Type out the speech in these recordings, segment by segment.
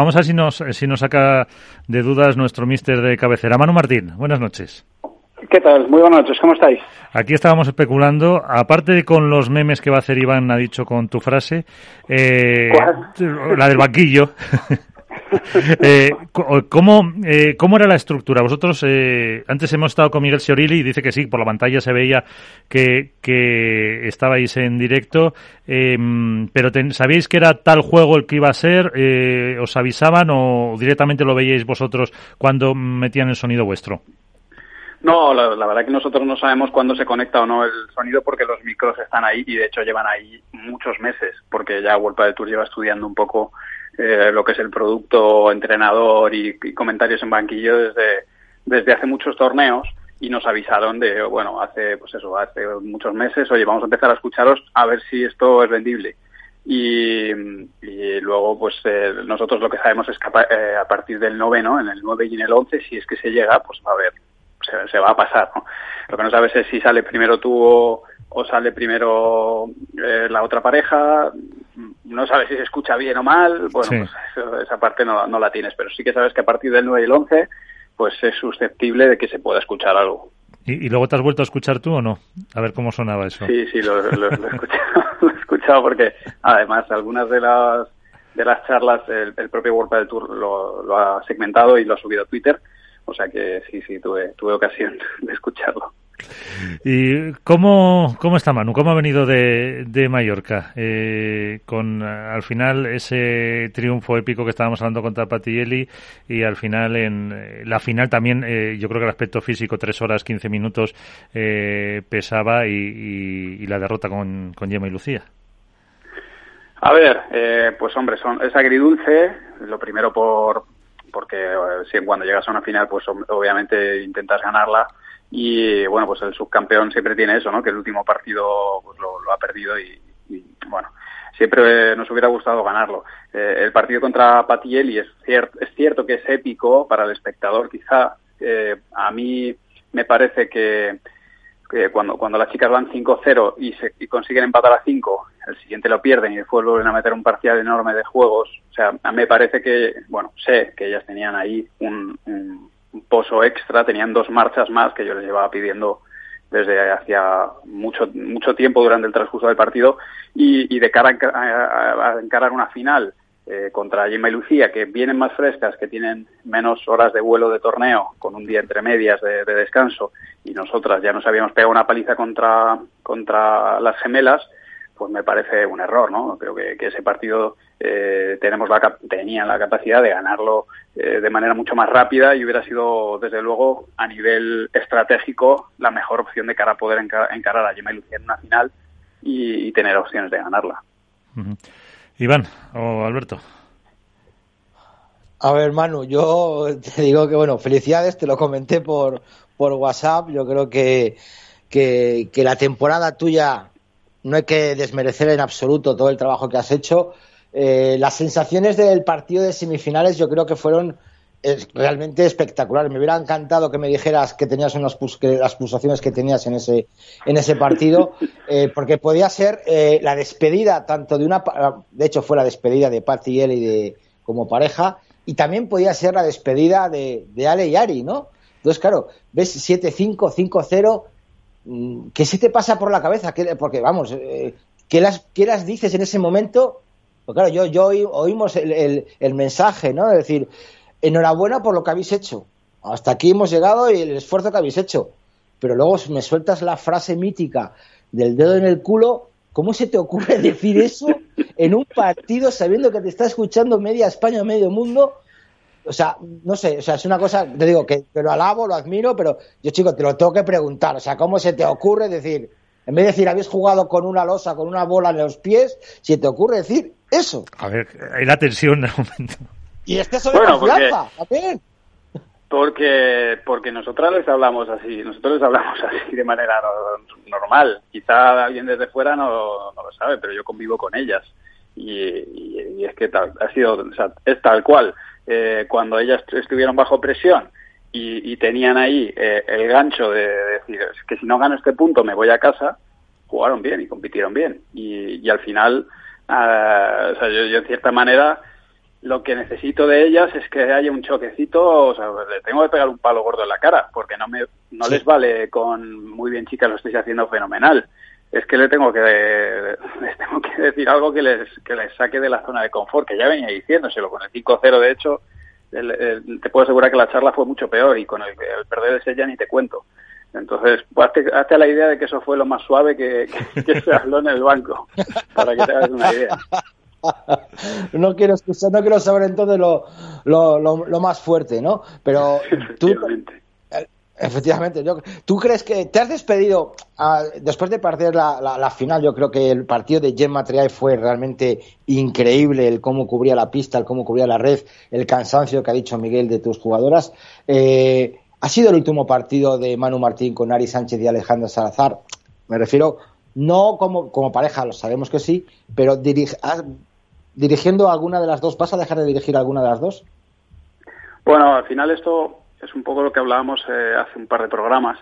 Vamos a ver si nos, si nos saca de dudas nuestro mister de cabecera. Manu Martín, buenas noches. ¿Qué tal? Muy buenas noches, ¿cómo estáis? Aquí estábamos especulando, aparte de con los memes que va a hacer Iván, ha dicho con tu frase, eh, la del banquillo. eh, ¿cómo, eh, ¿Cómo era la estructura? Vosotros, eh, antes hemos estado con Miguel Siorilli y dice que sí, por la pantalla se veía que, que estabais en directo, eh, pero ¿sabíais que era tal juego el que iba a ser? Eh, ¿Os avisaban o directamente lo veíais vosotros cuando metían el sonido vuestro? No, la, la, verdad que nosotros no sabemos cuándo se conecta o no el sonido porque los micros están ahí y de hecho llevan ahí muchos meses porque ya World de Tour lleva estudiando un poco eh, lo que es el producto, entrenador y, comentarios en banquillo desde, desde hace muchos torneos y nos avisaron de, bueno, hace, pues eso, hace muchos meses, oye, vamos a empezar a escucharos a ver si esto es vendible. Y, luego, pues eh, nosotros lo que sabemos es que a, eh, partir del noveno, en el 9 y en el 11, si es que se llega, pues a haber, se, se va a pasar, ¿no? Lo que no sabes es si sale primero tú o, o sale primero eh, la otra pareja, no sabes si se escucha bien o mal, bueno, sí. pues esa parte no, no, la tienes, pero sí que sabes que a partir del 9 y el 11, pues es susceptible de que se pueda escuchar algo. ¿Y, ¿Y, luego te has vuelto a escuchar tú o no? A ver cómo sonaba eso. Sí, sí, lo, lo, lo, he, escuchado, lo he escuchado porque además algunas de las de las charlas el, el propio World del Tour lo, lo ha segmentado y lo ha subido a Twitter, o sea que sí, sí, tuve, tuve ocasión de escucharlo. ¿Y cómo, cómo está Manu? ¿Cómo ha venido de, de Mallorca? Eh, con al final ese triunfo épico que estábamos hablando contra Patielli y al final en la final también eh, yo creo que el aspecto físico, 3 horas 15 minutos, eh, pesaba y, la derrota con, con Gemma y Lucía. A ver, eh, pues hombre, son, es agridulce, lo primero por porque eh, si cuando llegas a una final pues obviamente intentas ganarla y bueno pues el subcampeón siempre tiene eso no que el último partido pues lo, ha perdido y, bueno siempre nos hubiera gustado ganarlo. Eh, el partido contra Patielli es cierto es cierto que es épico para el espectador quizá eh, a mí me parece que, que cuando cuando las chicas van 5-0 y, se, y consiguen empatar a 5 el siguiente lo pierden y después vuelven a meter un parcial enorme de juegos. O sea a me parece que bueno sé que ellas tenían ahí un un pozo extra, tenían dos marchas más que yo les llevaba pidiendo desde hacía mucho mucho tiempo durante el transcurso del partido. Y, y de cara a, a, a, encarar una final eh, contra Gemma y Lucía que vienen más frescas, que tienen menos horas de vuelo de torneo con un día entre medias de, de descanso y nosotras ya nos habíamos pegado una paliza contra contra las gemelas pues me parece un error, ¿no? Creo que, que ese partido eh, tenemos la, tenían la capacidad de ganarlo eh, de manera mucho más rápida y hubiera sido, desde luego, a nivel estratégico, la mejor opción de cara a poder encar encarar a Gemma y Lucía en una final y, y tener opciones de ganarla. Uh -huh. Iván o Alberto. A ver, Manu, yo te digo que, bueno, felicidades, te lo comenté por, por WhatsApp. Yo creo que, que, que la temporada tuya no hay que desmerecer en absoluto todo el trabajo que has hecho. Eh, las sensaciones del partido de semifinales yo creo que fueron es, realmente espectaculares. Me hubiera encantado que me dijeras que tenías unas que las pulsaciones que tenías en ese, en ese partido, eh, porque podía ser eh, la despedida tanto de una, de hecho fue la despedida de Pat y Eli de, como pareja, y también podía ser la despedida de, de Ale y Ari, ¿no? Entonces, claro, ves 7-5, 5-0, Mm, ¿qué se te pasa por la cabeza? Porque, vamos, eh, ¿qué, las, ¿qué las dices en ese momento? Pues claro, yo, yo oí, oímos el, el, el, mensaje, ¿no? Es decir, enhorabuena por lo que habéis hecho. Hasta aquí hemos llegado y el esfuerzo que habéis hecho. Pero luego me sueltas la frase mítica del dedo en el culo. ¿Cómo se te ocurre decir eso en un partido sabiendo que te está escuchando media España, medio mundo? O sea, no sé, o sea, es una cosa, te digo que, que lo alabo, lo admiro, pero yo, chico, te lo tengo que preguntar, o sea, ¿cómo se te ocurre decir, en vez de decir, habéis jugado con una losa, con una bola en los pies, si te ocurre decir eso? A ver, hay la tensión en el momento. Y es de bueno, confianza, porque... también. Porque, porque nosotros les hablamos así, nosotros les hablamos así de manera normal. Quizá alguien desde fuera no, no lo sabe, pero yo convivo con ellas. Y, y, y es que tal, ha sido, o sea, es tal cual eh, cuando ellas estuvieron bajo presión y, y tenían ahí eh, el gancho de, de decir que si no gano este punto me voy a casa, jugaron bien y compitieron bien. Y, y al final, uh, o sea, yo, yo en cierta manera lo que necesito de ellas es que haya un choquecito, o sea, le tengo que pegar un palo gordo en la cara, porque no me no les vale con muy bien chicas lo estáis haciendo fenomenal. Es que le tengo que les tengo que decir algo que les que les saque de la zona de confort, que ya venía diciéndoselo con el 5-0 de hecho, te puedo asegurar que la charla fue mucho peor y con el, el perder ese ya ni te cuento. Entonces, pues, hazte, la idea de que eso fue lo más suave que, que se habló en el banco, para que te hagas una idea. no quiero escuchar, no quiero saber entonces lo, lo, lo, más fuerte, ¿no? Pero tú, efectivamente, yo, ¿tú crees que te has despedido ah, después de perder la, la, final? Yo creo que el partido de Gemma Triay fue realmente increíble, el cómo cubría la pista, el cómo cubría la red, el cansancio que ha dicho Miguel de tus jugadoras. Eh, ¿Ha sido el último partido de Manu Martín con Ari Sánchez y Alejandro Salazar? Me refiero no como, pareja, lo sabemos que sí, pero dirige, dirigiendo alguna de las dos? ¿Vas a dejar de dirigir alguna de las dos? Bueno, al final esto es un poco lo que hablábamos eh, hace un par de programas.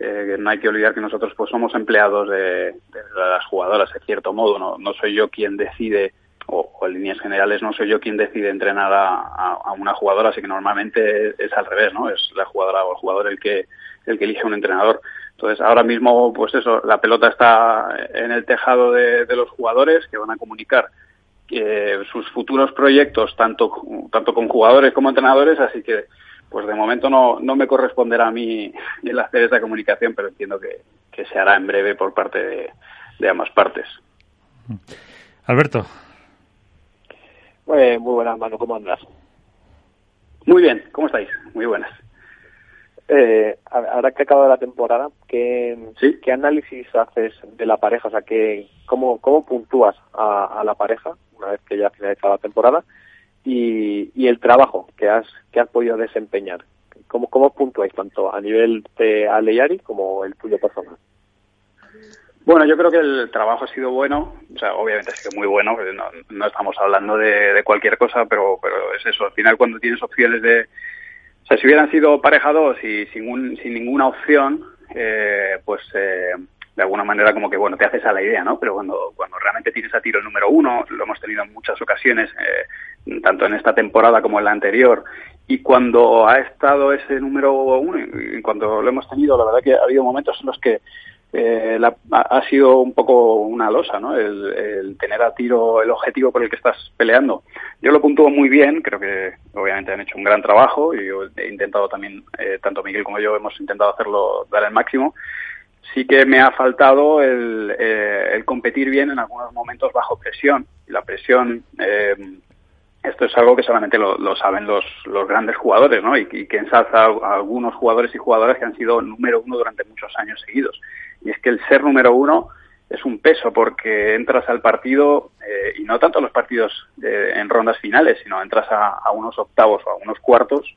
Eh, no hay que olvidar que nosotros pues somos empleados de, las jugadoras, de cierto modo. No, no soy yo quien decide, o, en líneas generales, no soy yo quien decide entrenar a, una jugadora, así que normalmente es al revés, ¿no? Es la jugadora o el jugador el que, el que elige un entrenador. Entonces, ahora mismo, pues eso, la pelota está en el tejado de, de los jugadores que van a comunicar sus futuros proyectos, tanto, tanto con jugadores como entrenadores, así que pues de momento no, no me corresponderá a mí el hacer esa comunicación, pero entiendo que, se hará en breve por parte de, ambas partes. Alberto. muy buenas, Manu, ¿cómo andas? Muy bien, ¿cómo estáis? Muy buenas. Eh, ahora que acaba la temporada, ¿qué, ¿qué análisis haces de la pareja? O sea, ¿qué, cómo, ¿cómo puntúas a, la pareja una vez que ya ha finalizado la temporada? Y, y el trabajo que has, que has podido desempeñar. ¿Cómo, cómo puntúas tanto a nivel de Aleyari como el tuyo personal? Bueno, yo creo que el trabajo ha sido bueno, o sea, obviamente ha sido muy bueno, no, estamos hablando de, de, cualquier cosa, pero, pero es eso, al final cuando tienes opciones de, o sea, si hubieran sido pareja dos y sin, sin ninguna opción, eh, pues eh, de alguna manera como que, bueno, te haces a la idea, ¿no? Pero cuando, cuando realmente tienes a tiro el número uno, lo hemos tenido en muchas ocasiones, eh, tanto en esta temporada como en la anterior, y cuando ha estado ese número uno, y cuando lo hemos tenido, la verdad que ha habido momentos en los que eh, ha sido un poco una losa, ¿no? El, tener a tiro el objetivo por el que estás peleando. Yo lo puntúo muy bien, creo que obviamente han hecho un gran trabajo y he intentado también, eh, tanto Miguel como yo hemos intentado hacerlo, dar el máximo. Sí que me ha faltado el, eh, el competir bien en algunos momentos bajo presión. Y la presión, eh, esto es algo que solamente lo, saben los, los, grandes jugadores, ¿no? Y, que ensalza a algunos jugadores y jugadoras que han sido número uno durante muchos años seguidos y es que el ser número uno es un peso porque entras al partido eh, y no tanto a los partidos eh, en rondas finales, sino entras a, unos octavos o a unos cuartos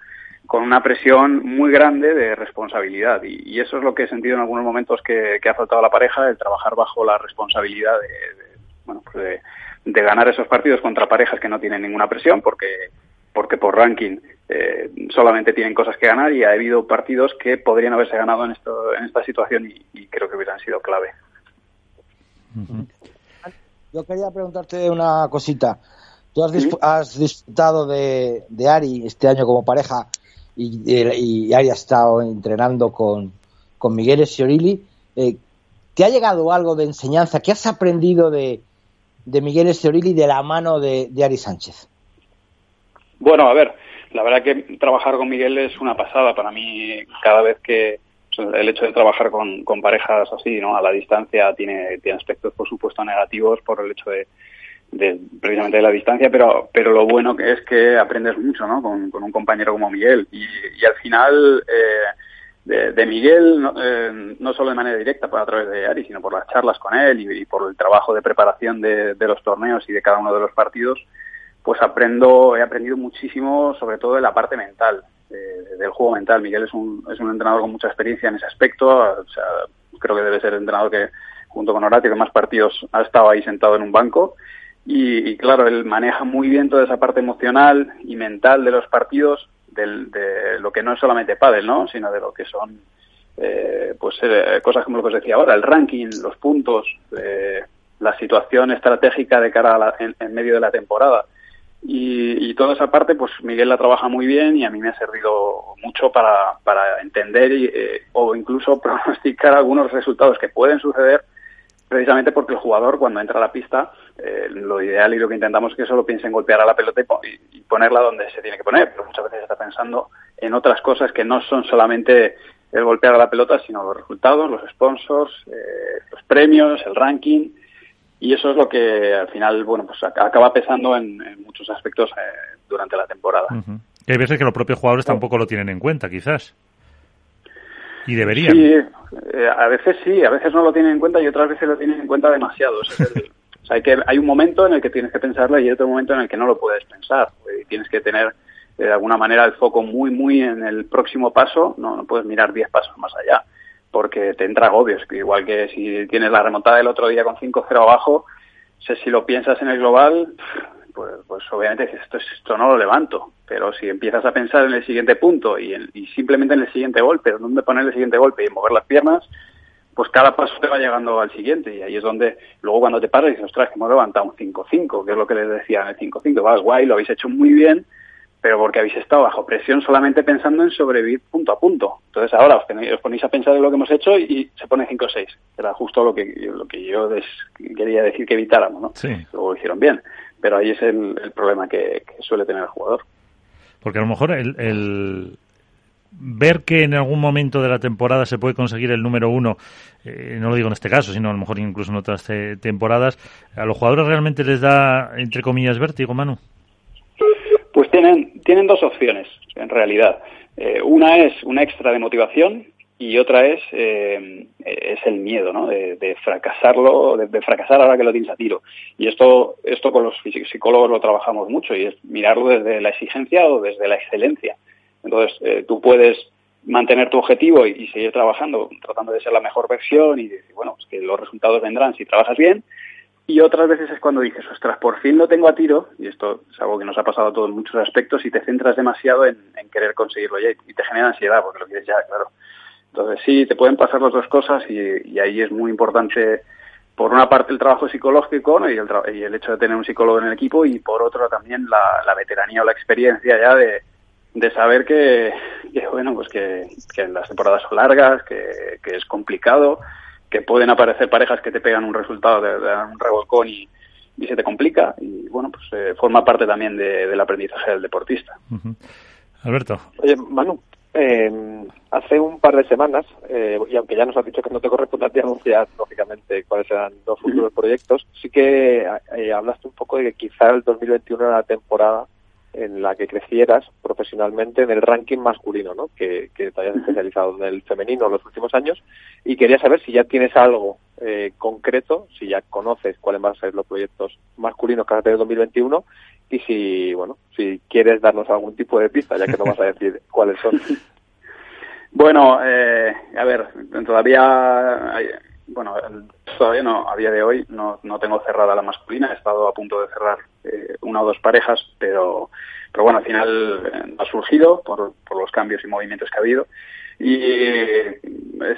con una presión muy grande de responsabilidad y, eso es lo que he sentido en algunos momentos que, ha faltado a la pareja, el trabajar bajo la responsabilidad de, bueno, pues de ganar esos partidos contra parejas que no tienen ninguna presión porque porque por ranking eh, solamente tienen cosas que ganar y ha habido partidos que podrían haberse ganado en, esto, en esta situación y, creo que hubieran sido clave. Yo quería preguntarte una cosita. Tú has, disfrutado de, Ari este año como pareja y, Ari ha estado entrenando con, con Miguel Esciorili. Eh, ¿Te ha llegado algo de enseñanza? ¿Qué has aprendido de, de Miguel Esciorili de la mano de Ari Sánchez? Bueno, a ver, la verdad que trabajar con Miguel es una pasada para mí cada vez que el hecho de trabajar con, con parejas así, ¿no? A la distancia tiene, tiene aspectos, por supuesto, negativos por el hecho de, de, precisamente de la distancia, pero, pero lo bueno que es que aprendes mucho, ¿no? Con, con un compañero como Miguel. Y, y al final, eh, de, Miguel, no, eh, no, solo de manera directa por a través de Ari, sino por las charlas con él y, por el trabajo de preparación de, de, los torneos y de cada uno de los partidos, pues aprendo, he aprendido muchísimo, sobre todo de la parte mental, del juego mental. Miguel es un, es un entrenador con mucha experiencia en ese aspecto, o sea, creo que debe ser el entrenador que, junto con Horatio, que más partidos ha estado ahí sentado en un banco. Y, claro, él maneja muy bien toda esa parte emocional y mental de los partidos, del, de lo que no es solamente pádel, ¿no? Sino de lo que son, eh, pues, eh, cosas como lo que os decía ahora, el ranking, los puntos, eh, la situación estratégica de cara a en medio de la temporada y, toda esa parte, pues Miguel la trabaja muy bien y a mí me ha servido mucho para, para entender y, eh, o incluso pronosticar algunos resultados que pueden suceder precisamente porque el jugador cuando entra a la pista eh, lo ideal y lo que intentamos es que solo piense en golpear a la pelota y, ponerla donde se tiene que poner, pero muchas veces está pensando en otras cosas que no son solamente el golpear a la pelota, sino los resultados, los sponsors, eh, los premios, el ranking y eso es lo que al final, bueno, pues acaba pesando en, muchos aspectos eh, durante la temporada. hay veces que los propios jugadores tampoco lo tienen en cuenta, quizás. Y deberían. Sí, eh, a veces sí, a veces no lo tienen en cuenta y otras veces lo tienen en cuenta demasiado. o sea, hay, que, hay un momento en el que tienes que pensarlo y otro momento en el que no lo puedes pensar. Y tienes que tener de alguna manera el foco muy, muy en el próximo paso, no, puedes mirar diez pasos más allá porque te entra agobios, igual que si tienes la remontada del otro día con 5-0 abajo, si lo piensas en el global, pues, pues obviamente esto, esto no lo levanto, pero si empiezas a pensar en el siguiente punto y, y simplemente en el siguiente golpe, dónde poner el siguiente golpe y mover las piernas, pues cada paso te va llegando al siguiente y ahí es donde luego cuando te paras dices, ostras, que hemos levantado un 5-5, que es lo que les decía en el 5-5, vas guay, lo habéis hecho muy bien, pero porque habéis estado bajo presión solamente pensando en sobrevivir punto a punto. Entonces ahora os, ponéis a pensar en lo que hemos hecho y, se pone 5-6. Era justo lo que, lo que yo quería decir que evitáramos, ¿no? Sí. Luego lo hicieron bien, pero ahí es el, problema que, suele tener el jugador. Porque a lo mejor el, ver que en algún momento de la temporada se puede conseguir el número uno, eh, no lo digo en este caso, sino a lo mejor incluso en otras temporadas, ¿a los jugadores realmente les da, entre comillas, vértigo, Manu? Pues tienen, tienen dos opciones, en realidad. Eh, una es una extra de motivación y otra es, eh, es el miedo, ¿no? De, fracasarlo, de, fracasar ahora que lo tienes a tiro. Y esto, esto con los psicólogos lo trabajamos mucho y es mirarlo desde la exigencia o desde la excelencia. Entonces, eh, tú puedes mantener tu objetivo y, seguir trabajando, tratando de ser la mejor versión y decir, bueno, que los resultados vendrán si trabajas bien, y otras veces es cuando dices, ostras, por fin lo tengo a tiro, y esto es algo que nos ha pasado a todos en muchos aspectos, y te centras demasiado en, querer conseguirlo ya, y te genera ansiedad, porque lo quieres ya, claro. Entonces sí, te pueden pasar las dos cosas, y, ahí es muy importante, por una parte, el trabajo psicológico y, el hecho de tener un psicólogo en el equipo, y por otro también la, veteranía o la experiencia ya de, saber que, bueno, pues que, las temporadas son largas, que, que es complicado, que pueden aparecer parejas que te pegan un resultado de, un revolcón y, se te complica. Y bueno pues eh, forma parte también del aprendizaje del deportista. Alberto. Oye Manu eh, hace un par de semanas eh, y aunque ya nos has dicho que no te corresponde a ti anunciar lógicamente cuáles serán los futuros proyectos sí que hablaste un poco de que quizá el 2021 era la temporada en la que crecieras profesionalmente en el ranking masculino, ¿no? Que, te hayas especializado en el femenino en los últimos años y quería saber si ya tienes algo eh, concreto, si ya conoces cuáles van a ser los proyectos masculinos que vas a tener en 2021 y si, bueno, si quieres darnos algún tipo de pista, ya que no vas a decir cuáles son. Bueno, eh, a ver, todavía bueno, todavía no, a día de hoy no, no tengo cerrada la masculina, he estado a punto de cerrar eh, una o dos parejas, pero, pero bueno, al final eh, ha surgido por, por los cambios y movimientos que ha habido. Y eh,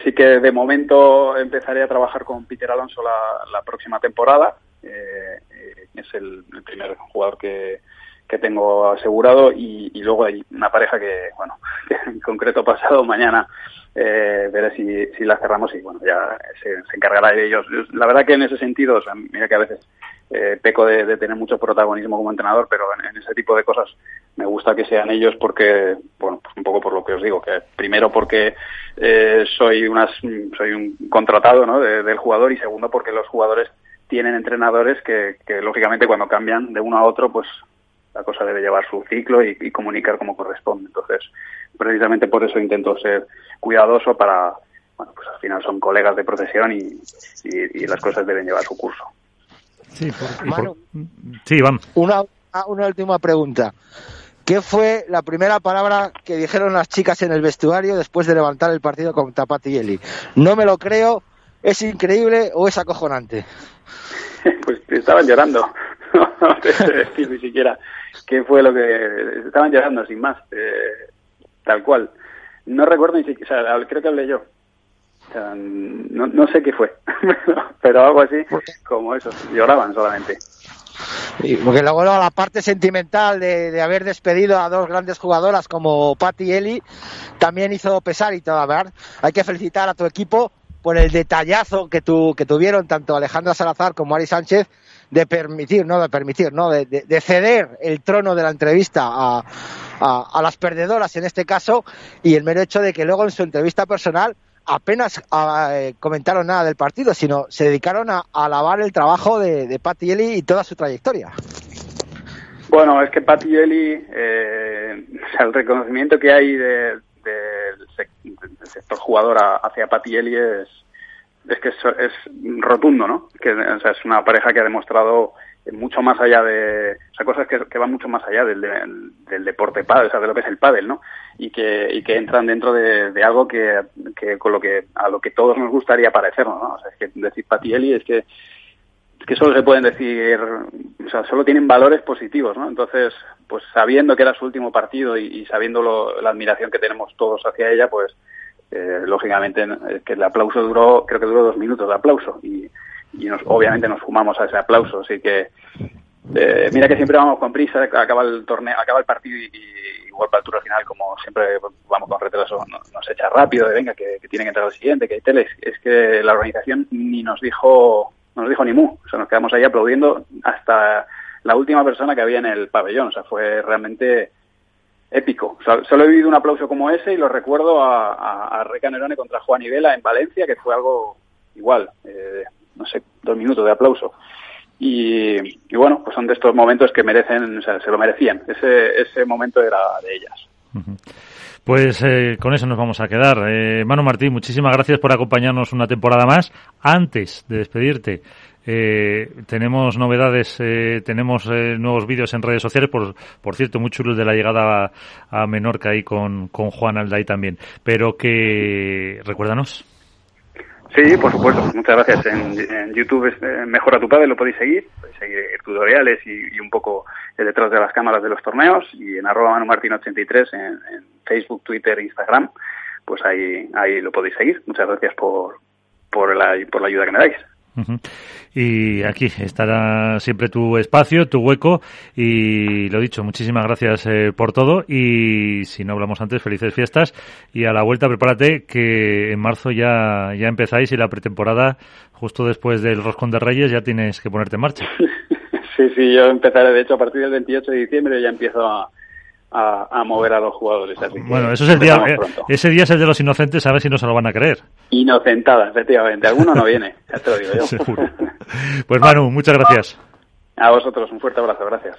sí que de momento empezaré a trabajar con Peter Alonso la, la próxima temporada. es el, primer jugador que, que tengo asegurado y, luego hay una pareja que, bueno, que en concreto pasado mañana eh, veré si, si la cerramos y bueno, ya se, encargará de ellos. La verdad que en ese sentido, mira que a veces eh, peco de, tener mucho protagonismo como entrenador, pero en, ese tipo de cosas me gusta que sean ellos porque, bueno, pues un poco por lo que os digo, que primero porque eh, soy, unas, soy un contratado del jugador y segundo porque los jugadores tienen entrenadores que, que lógicamente cuando cambian de uno a otro, pues la cosa debe llevar su ciclo y, comunicar como corresponde. Entonces, precisamente por eso intento ser cuidadoso para, bueno, pues al final son colegas de profesión y, las cosas deben llevar su curso. Sí, sí vamos. Una, una última pregunta. ¿Qué fue la primera palabra que dijeron las chicas en el vestuario después de levantar el partido con Tapati No me lo creo, es increíble o es acojonante. pues estaban llorando. no te sé decir ni siquiera qué fue lo que estaban llorando sin más eh, tal cual no recuerdo ni siquiera o sea, creo que hablé yo no, no sé qué fue pero algo así como eso lloraban solamente porque luego la parte sentimental de, haber despedido a dos grandes jugadoras como Patti y Eli también hizo pesar y todo, ¿verdad? Hay que felicitar a tu equipo por el detallazo que, tu, que tuvieron tanto Alejandra Salazar como Ari Sánchez de permitir, no de permitir, no de, de, ceder el trono de la entrevista a, a, las perdedoras en este caso y el mero hecho de que luego en su entrevista personal apenas eh, comentaron nada del partido, sino se dedicaron a, alabar el trabajo de, de Patti Eli y toda su trayectoria. Bueno, es que Patti Eli, eh, el reconocimiento que hay del sector jugador hacia Patti Eli es, es que es, rotundo, ¿no? Que es una pareja que ha demostrado mucho más allá de, o sea, cosas que, van mucho más allá del, del, deporte pádel, o sea, de lo que es el pádel, ¿no? Y que, y que entran dentro de, algo que, que, con lo que, a lo que todos nos gustaría parecernos, ¿no? O sea, es que decir Patielli es que, es que solo se pueden decir, o sea, solo tienen valores positivos, ¿no? Entonces, pues sabiendo que era su último partido y, sabiendo lo, la admiración que tenemos todos hacia ella, pues, eh, lógicamente, que el aplauso duró, creo que duró dos minutos de aplauso y, y nos, obviamente nos fumamos a ese aplauso. Así que eh, mira que siempre vamos con prisa, acaba el torneo, acaba el partido y, igual para el tour final, como siempre vamos con retraso, nos, echa rápido de venga, que, tienen que entrar al siguiente, que hay teles. Es que la organización ni nos dijo, no nos dijo ni mu, o sea, nos quedamos ahí aplaudiendo hasta la última persona que había en el pabellón, o sea, fue realmente épico. solo he vivido un aplauso como ese y lo recuerdo a, a, a contra Juan Ibela en Valencia, que fue algo igual. Eh, no sé, dos minutos de aplauso. Y, bueno, pues son de estos momentos que merecen, o sea, se lo merecían. Ese, ese momento era de ellas. Pues eh, con eso nos vamos a quedar. Eh, Manu Martín, muchísimas gracias por acompañarnos una temporada más. Antes de despedirte, eh, tenemos novedades, eh, tenemos eh, nuevos vídeos en redes sociales, por, por cierto, muy chulos de la llegada a, a Menorca ahí con, con Juan Alday también. Pero que, recuérdanos. Sí, por supuesto. Muchas gracias. En, YouTube es eh, Mejora tu Padre, lo podéis seguir. Podéis seguir tutoriales y, un poco detrás de las cámaras de los torneos. Y en arroba manumartin83 en, en, Facebook, Twitter, Instagram, pues ahí, ahí lo podéis seguir. Muchas gracias por, por, la, por la ayuda que me dais. Y aquí estará siempre tu espacio, tu hueco. Y lo dicho, muchísimas gracias eh, por todo. Y si no hablamos antes, felices fiestas. Y a la vuelta prepárate que en marzo ya, ya empezáis y la pretemporada justo después del Roscón de Reyes ya tienes que ponerte en marcha. Sí, sí, yo empezaré. De hecho a partir del 28 de diciembre ya empiezo a, a, mover a los jugadores. Así bueno, eso es el día, eh, ese día es el de los inocentes, a ver si no se lo van a creer. Inocentada, efectivamente. Alguno no viene, ya te lo digo yo. Pues Manu, muchas gracias. A vosotros, un fuerte abrazo, gracias.